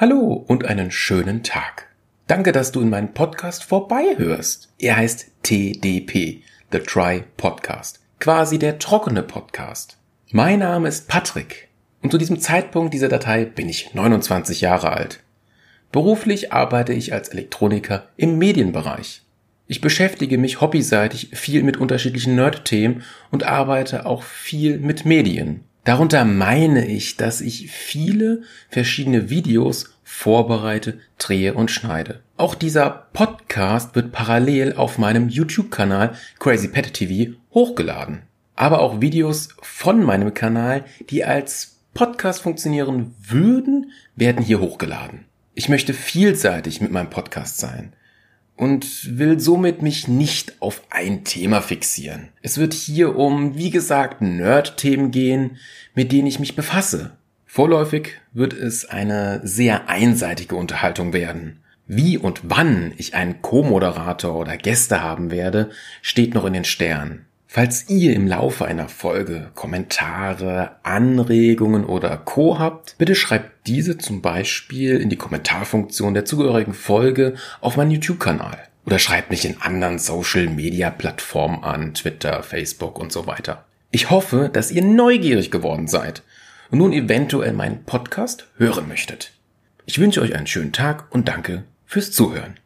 Hallo und einen schönen Tag. Danke, dass du in meinen Podcast vorbeihörst. Er heißt TDP, The Dry Podcast. Quasi der trockene Podcast. Mein Name ist Patrick und zu diesem Zeitpunkt dieser Datei bin ich 29 Jahre alt. Beruflich arbeite ich als Elektroniker im Medienbereich. Ich beschäftige mich hobbyseitig viel mit unterschiedlichen Nerd-Themen und arbeite auch viel mit Medien. Darunter meine ich, dass ich viele verschiedene Videos vorbereite, drehe und schneide. Auch dieser Podcast wird parallel auf meinem YouTube-Kanal Crazy Pet TV hochgeladen. Aber auch Videos von meinem Kanal, die als Podcast funktionieren würden, werden hier hochgeladen. Ich möchte vielseitig mit meinem Podcast sein und will somit mich nicht auf ein Thema fixieren. Es wird hier um, wie gesagt, Nerd-Themen gehen, mit denen ich mich befasse. Vorläufig wird es eine sehr einseitige Unterhaltung werden. Wie und wann ich einen Co-Moderator oder Gäste haben werde, steht noch in den Sternen. Falls ihr im Laufe einer Folge Kommentare, Anregungen oder Co habt, bitte schreibt diese zum Beispiel in die Kommentarfunktion der zugehörigen Folge auf meinen YouTube-Kanal. Oder schreibt mich in anderen Social-Media-Plattformen an, Twitter, Facebook und so weiter. Ich hoffe, dass ihr neugierig geworden seid und nun eventuell meinen Podcast hören möchtet. Ich wünsche euch einen schönen Tag und danke fürs Zuhören.